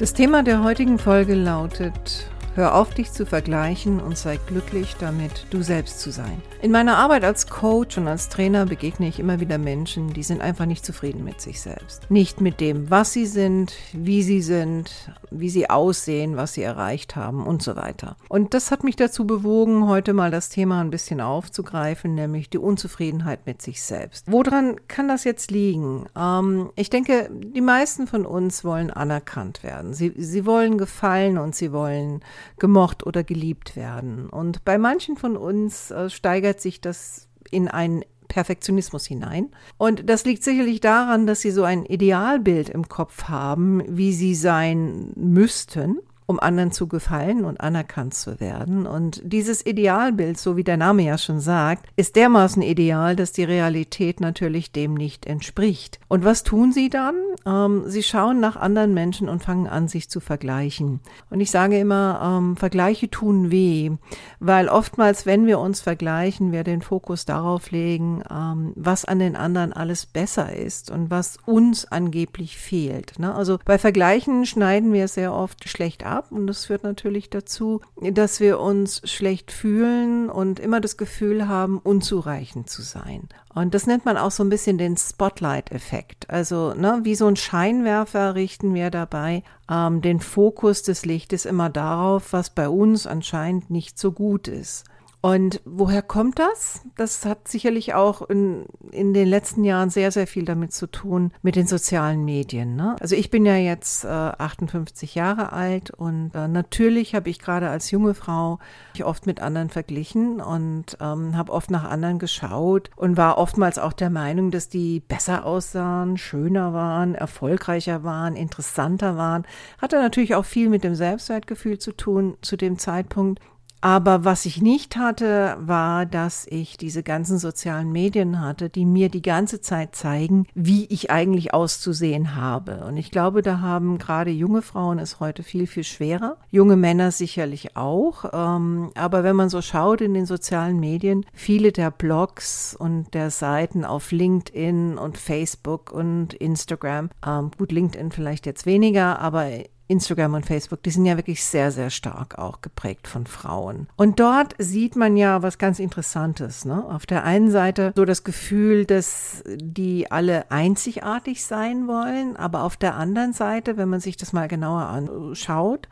Das Thema der heutigen Folge lautet Hör auf, dich zu vergleichen und sei glücklich damit, du selbst zu sein. In meiner Arbeit als Coach und als Trainer begegne ich immer wieder Menschen, die sind einfach nicht zufrieden mit sich selbst. Nicht mit dem, was sie sind, wie sie sind, wie sie aussehen, was sie erreicht haben und so weiter. Und das hat mich dazu bewogen, heute mal das Thema ein bisschen aufzugreifen, nämlich die Unzufriedenheit mit sich selbst. Woran kann das jetzt liegen? Ähm, ich denke, die meisten von uns wollen anerkannt werden. Sie, sie wollen gefallen und sie wollen gemocht oder geliebt werden. Und bei manchen von uns äh, steigert sich das in einen Perfektionismus hinein. Und das liegt sicherlich daran, dass sie so ein Idealbild im Kopf haben, wie sie sein müssten um anderen zu gefallen und anerkannt zu werden. Und dieses Idealbild, so wie der Name ja schon sagt, ist dermaßen ideal, dass die Realität natürlich dem nicht entspricht. Und was tun sie dann? Ähm, sie schauen nach anderen Menschen und fangen an, sich zu vergleichen. Und ich sage immer, ähm, Vergleiche tun weh, weil oftmals, wenn wir uns vergleichen, wir den Fokus darauf legen, ähm, was an den anderen alles besser ist und was uns angeblich fehlt. Ne? Also bei Vergleichen schneiden wir sehr oft schlecht ab ab und das führt natürlich dazu, dass wir uns schlecht fühlen und immer das Gefühl haben, unzureichend zu sein. Und das nennt man auch so ein bisschen den Spotlight-Effekt. Also ne, wie so ein Scheinwerfer richten wir dabei ähm, den Fokus des Lichtes immer darauf, was bei uns anscheinend nicht so gut ist. Und woher kommt das? Das hat sicherlich auch in, in den letzten Jahren sehr, sehr viel damit zu tun, mit den sozialen Medien. Ne? Also ich bin ja jetzt äh, 58 Jahre alt und äh, natürlich habe ich gerade als junge Frau mich oft mit anderen verglichen und ähm, habe oft nach anderen geschaut und war oftmals auch der Meinung, dass die besser aussahen, schöner waren, erfolgreicher waren, interessanter waren. Hatte natürlich auch viel mit dem Selbstwertgefühl zu tun zu dem Zeitpunkt. Aber was ich nicht hatte, war, dass ich diese ganzen sozialen Medien hatte, die mir die ganze Zeit zeigen, wie ich eigentlich auszusehen habe. Und ich glaube, da haben gerade junge Frauen es heute viel, viel schwerer. Junge Männer sicherlich auch. Ähm, aber wenn man so schaut in den sozialen Medien, viele der Blogs und der Seiten auf LinkedIn und Facebook und Instagram, ähm, gut, LinkedIn vielleicht jetzt weniger, aber Instagram und Facebook, die sind ja wirklich sehr, sehr stark auch geprägt von Frauen. Und dort sieht man ja was ganz Interessantes. Ne? Auf der einen Seite so das Gefühl, dass die alle einzigartig sein wollen, aber auf der anderen Seite, wenn man sich das mal genauer anschaut,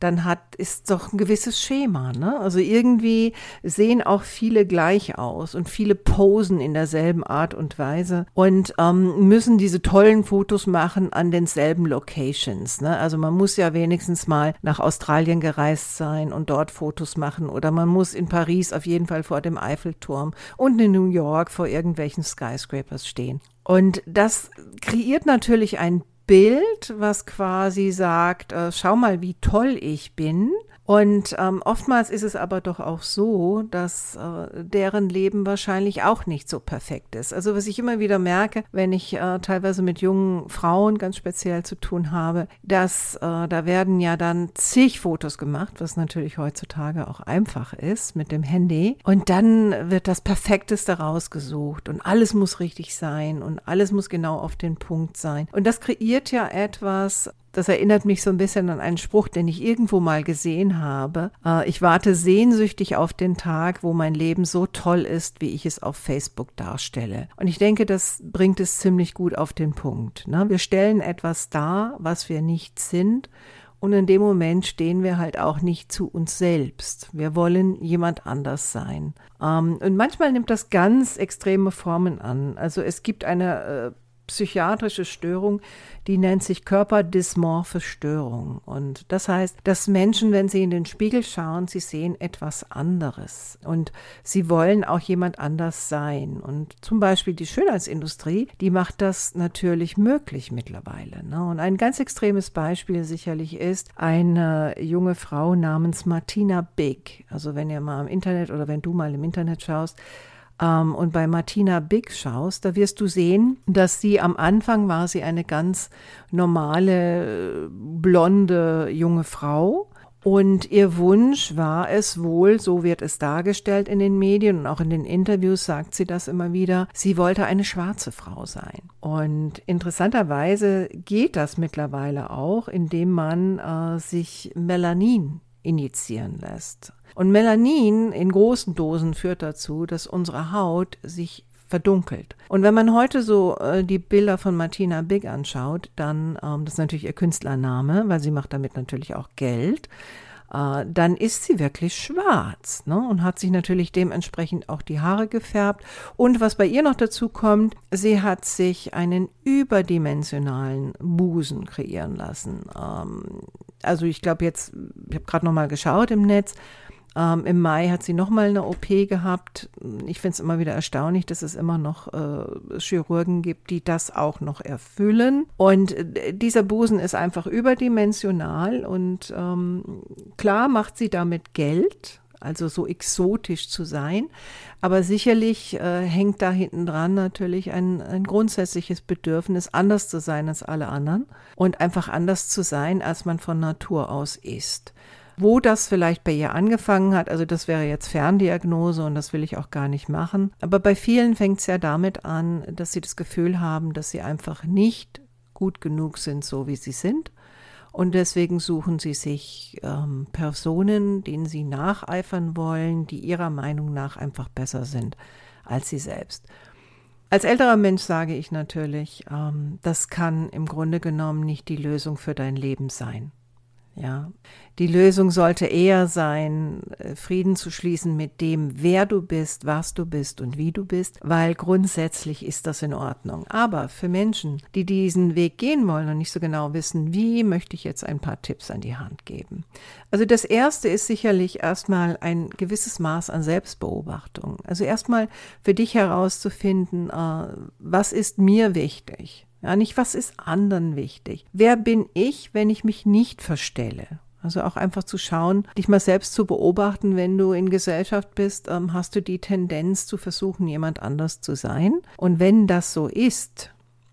dann hat, ist doch ein gewisses Schema. Ne? Also irgendwie sehen auch viele gleich aus und viele posen in derselben Art und Weise und ähm, müssen diese tollen Fotos machen an denselben Locations. Ne? Also man muss ja wenigstens mal nach Australien gereist sein und dort Fotos machen oder man muss in Paris auf jeden Fall vor dem Eiffelturm und in New York vor irgendwelchen Skyscrapers stehen. Und das kreiert natürlich ein Bild, was quasi sagt, äh, schau mal, wie toll ich bin. Und ähm, oftmals ist es aber doch auch so, dass äh, deren Leben wahrscheinlich auch nicht so perfekt ist. Also was ich immer wieder merke, wenn ich äh, teilweise mit jungen Frauen ganz speziell zu tun habe, dass äh, da werden ja dann zig Fotos gemacht, was natürlich heutzutage auch einfach ist mit dem Handy. Und dann wird das Perfekteste rausgesucht und alles muss richtig sein und alles muss genau auf den Punkt sein. Und das kreiert ja etwas, das erinnert mich so ein bisschen an einen Spruch, den ich irgendwo mal gesehen habe. Äh, ich warte sehnsüchtig auf den Tag, wo mein Leben so toll ist, wie ich es auf Facebook darstelle. Und ich denke, das bringt es ziemlich gut auf den Punkt. Ne? Wir stellen etwas dar, was wir nicht sind. Und in dem Moment stehen wir halt auch nicht zu uns selbst. Wir wollen jemand anders sein. Ähm, und manchmal nimmt das ganz extreme Formen an. Also es gibt eine äh, psychiatrische Störung, die nennt sich körperdysmorphe Störung. Und das heißt, dass Menschen, wenn sie in den Spiegel schauen, sie sehen etwas anderes. Und sie wollen auch jemand anders sein. Und zum Beispiel die Schönheitsindustrie, die macht das natürlich möglich mittlerweile. Ne? Und ein ganz extremes Beispiel sicherlich ist eine junge Frau namens Martina Big. Also wenn ihr mal im Internet oder wenn du mal im Internet schaust, ähm, und bei Martina Big schaust, da wirst du sehen, dass sie am Anfang war sie eine ganz normale, blonde junge Frau. Und ihr Wunsch war es wohl, so wird es dargestellt in den Medien und auch in den Interviews sagt sie das immer wieder, sie wollte eine schwarze Frau sein. Und interessanterweise geht das mittlerweile auch, indem man äh, sich Melanin injizieren lässt. Und Melanin in großen Dosen führt dazu, dass unsere Haut sich verdunkelt. Und wenn man heute so äh, die Bilder von Martina Big anschaut, dann, ähm, das ist natürlich ihr Künstlername, weil sie macht damit natürlich auch Geld, äh, dann ist sie wirklich schwarz ne? und hat sich natürlich dementsprechend auch die Haare gefärbt. Und was bei ihr noch dazu kommt, sie hat sich einen überdimensionalen Busen kreieren lassen. Ähm, also ich glaube jetzt, ich habe gerade noch mal geschaut im Netz, ähm, Im Mai hat sie nochmal eine OP gehabt. Ich finde es immer wieder erstaunlich, dass es immer noch äh, Chirurgen gibt, die das auch noch erfüllen. Und äh, dieser Busen ist einfach überdimensional und ähm, klar macht sie damit Geld also so exotisch zu sein. Aber sicherlich äh, hängt da hinten dran natürlich ein, ein grundsätzliches Bedürfnis, anders zu sein als alle anderen und einfach anders zu sein, als man von Natur aus ist. Wo das vielleicht bei ihr angefangen hat, also das wäre jetzt Ferndiagnose und das will ich auch gar nicht machen. Aber bei vielen fängt es ja damit an, dass sie das Gefühl haben, dass sie einfach nicht gut genug sind, so wie sie sind. Und deswegen suchen sie sich ähm, Personen, denen sie nacheifern wollen, die ihrer Meinung nach einfach besser sind als sie selbst. Als älterer Mensch sage ich natürlich, ähm, das kann im Grunde genommen nicht die Lösung für dein Leben sein. Ja, die Lösung sollte eher sein, äh, Frieden zu schließen mit dem, wer du bist, was du bist und wie du bist, weil grundsätzlich ist das in Ordnung. Aber für Menschen, die diesen Weg gehen wollen und nicht so genau wissen, wie, möchte ich jetzt ein paar Tipps an die Hand geben. Also das erste ist sicherlich erstmal ein gewisses Maß an Selbstbeobachtung. Also erstmal für dich herauszufinden, äh, was ist mir wichtig? Ja, nicht was ist anderen wichtig. Wer bin ich, wenn ich mich nicht verstelle? Also auch einfach zu schauen, dich mal selbst zu beobachten, wenn du in Gesellschaft bist, ähm, hast du die Tendenz zu versuchen, jemand anders zu sein. Und wenn das so ist,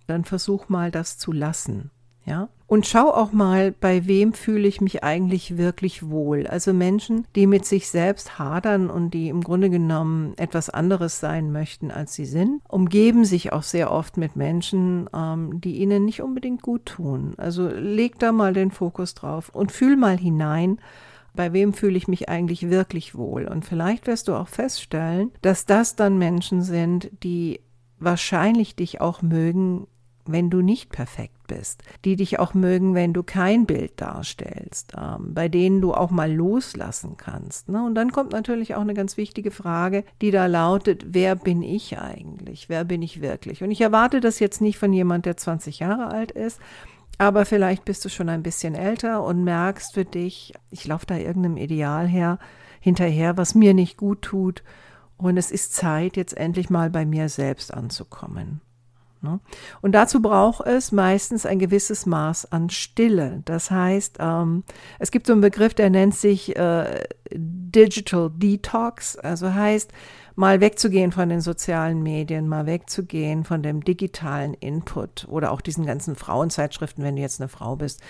dann versuch mal das zu lassen. Ja? Und schau auch mal, bei wem fühle ich mich eigentlich wirklich wohl. Also Menschen, die mit sich selbst hadern und die im Grunde genommen etwas anderes sein möchten, als sie sind, umgeben sich auch sehr oft mit Menschen, ähm, die ihnen nicht unbedingt gut tun. Also leg da mal den Fokus drauf und fühl mal hinein, bei wem fühle ich mich eigentlich wirklich wohl. Und vielleicht wirst du auch feststellen, dass das dann Menschen sind, die wahrscheinlich dich auch mögen, wenn du nicht perfekt bist, die dich auch mögen, wenn du kein Bild darstellst, ähm, bei denen du auch mal loslassen kannst. Ne? Und dann kommt natürlich auch eine ganz wichtige Frage, die da lautet, wer bin ich eigentlich? Wer bin ich wirklich? Und ich erwarte das jetzt nicht von jemand, der 20 Jahre alt ist, aber vielleicht bist du schon ein bisschen älter und merkst für dich, ich laufe da irgendeinem Ideal her, hinterher, was mir nicht gut tut. Und es ist Zeit, jetzt endlich mal bei mir selbst anzukommen. Ne? Und dazu braucht es meistens ein gewisses Maß an Stille. Das heißt, ähm, es gibt so einen Begriff, der nennt sich äh, Digital Detox, also heißt, mal wegzugehen von den sozialen Medien, mal wegzugehen von dem digitalen Input oder auch diesen ganzen Frauenzeitschriften, wenn du jetzt eine Frau bist,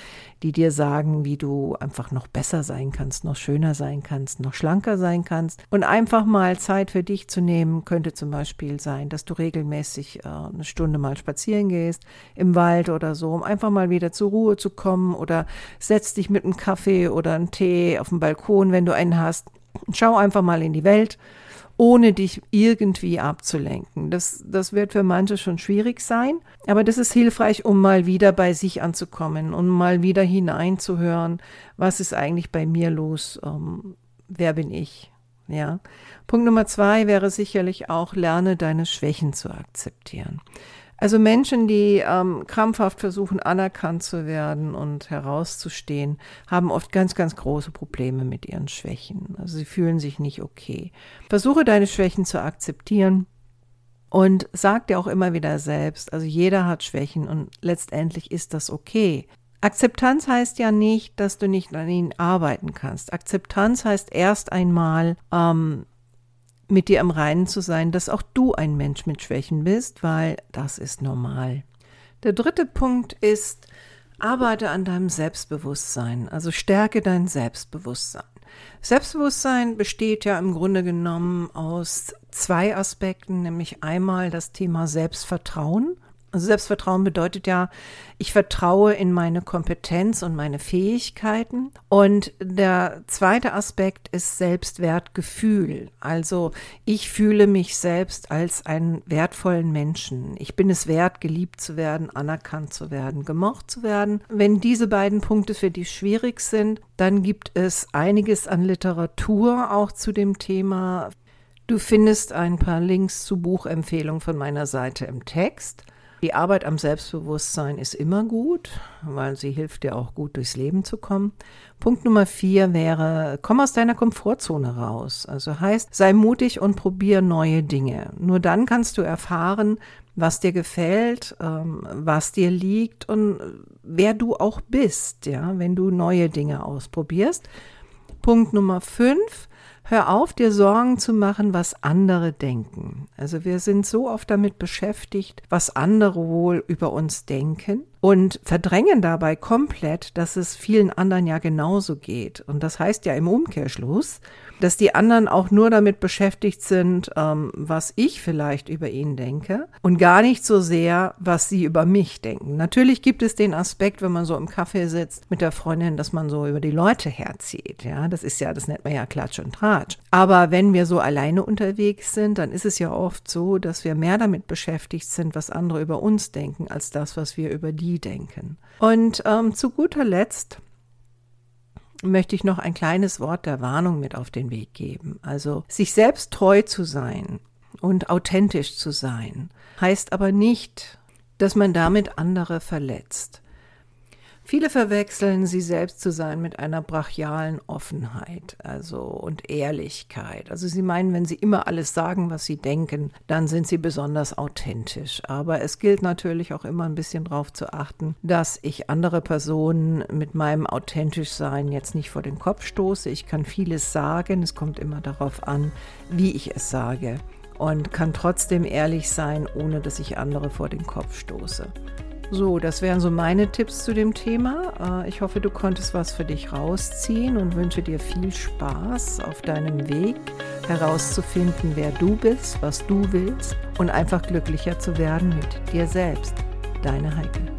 die dir sagen, wie du einfach noch besser sein kannst, noch schöner sein kannst, noch schlanker sein kannst. Und einfach mal Zeit für dich zu nehmen, könnte zum Beispiel sein, dass du regelmäßig äh, eine Stunde mal spazieren gehst im Wald oder so, um einfach mal wieder zur Ruhe zu kommen oder setz dich mit einem Kaffee oder einem Tee auf dem Balkon, wenn du einen hast. Schau einfach mal in die Welt ohne dich irgendwie abzulenken. Das, das wird für manche schon schwierig sein, aber das ist hilfreich, um mal wieder bei sich anzukommen und mal wieder hineinzuhören, was ist eigentlich bei mir los, ähm, wer bin ich. Ja. Punkt Nummer zwei wäre sicherlich auch, lerne deine Schwächen zu akzeptieren. Also Menschen, die ähm, krampfhaft versuchen, anerkannt zu werden und herauszustehen, haben oft ganz, ganz große Probleme mit ihren Schwächen. Also sie fühlen sich nicht okay. Versuche deine Schwächen zu akzeptieren und sag dir auch immer wieder selbst, also jeder hat Schwächen und letztendlich ist das okay. Akzeptanz heißt ja nicht, dass du nicht an ihnen arbeiten kannst. Akzeptanz heißt erst einmal ähm, mit dir im Reinen zu sein, dass auch du ein Mensch mit Schwächen bist, weil das ist normal. Der dritte Punkt ist, arbeite an deinem Selbstbewusstsein, also stärke dein Selbstbewusstsein. Selbstbewusstsein besteht ja im Grunde genommen aus zwei Aspekten, nämlich einmal das Thema Selbstvertrauen also Selbstvertrauen bedeutet ja, ich vertraue in meine Kompetenz und meine Fähigkeiten. Und der zweite Aspekt ist Selbstwertgefühl. Also ich fühle mich selbst als einen wertvollen Menschen. Ich bin es wert, geliebt zu werden, anerkannt zu werden, gemocht zu werden. Wenn diese beiden Punkte für dich schwierig sind, dann gibt es einiges an Literatur auch zu dem Thema. Du findest ein paar Links zu Buchempfehlungen von meiner Seite im Text. Die Arbeit am Selbstbewusstsein ist immer gut, weil sie hilft dir auch gut durchs Leben zu kommen. Punkt Nummer vier wäre, komm aus deiner Komfortzone raus. Also heißt, sei mutig und probier neue Dinge. Nur dann kannst du erfahren, was dir gefällt, ähm, was dir liegt und wer du auch bist, ja, wenn du neue Dinge ausprobierst. Punkt Nummer fünf, Hör auf, dir Sorgen zu machen, was andere denken. Also wir sind so oft damit beschäftigt, was andere wohl über uns denken und verdrängen dabei komplett, dass es vielen anderen ja genauso geht. Und das heißt ja im Umkehrschluss, dass die anderen auch nur damit beschäftigt sind, ähm, was ich vielleicht über ihn denke und gar nicht so sehr, was sie über mich denken. Natürlich gibt es den Aspekt, wenn man so im Kaffee sitzt mit der Freundin, dass man so über die Leute herzieht. Ja, das ist ja, das nennt man ja Klatsch und Tratsch. Aber wenn wir so alleine unterwegs sind, dann ist es ja oft so, dass wir mehr damit beschäftigt sind, was andere über uns denken, als das, was wir über die denken. Und ähm, zu guter Letzt möchte ich noch ein kleines Wort der Warnung mit auf den Weg geben. Also sich selbst treu zu sein und authentisch zu sein, heißt aber nicht, dass man damit andere verletzt. Viele verwechseln sie selbst zu sein mit einer brachialen Offenheit, also und Ehrlichkeit. Also sie meinen, wenn sie immer alles sagen, was sie denken, dann sind sie besonders authentisch. Aber es gilt natürlich auch immer ein bisschen darauf zu achten, dass ich andere Personen mit meinem authentisch Sein jetzt nicht vor den Kopf stoße. Ich kann vieles sagen, es kommt immer darauf an, wie ich es sage und kann trotzdem ehrlich sein, ohne dass ich andere vor den Kopf stoße. So, das wären so meine Tipps zu dem Thema. Äh, ich hoffe, du konntest was für dich rausziehen und wünsche dir viel Spaß auf deinem Weg herauszufinden, wer du bist, was du willst und einfach glücklicher zu werden mit dir selbst. Deine Heike.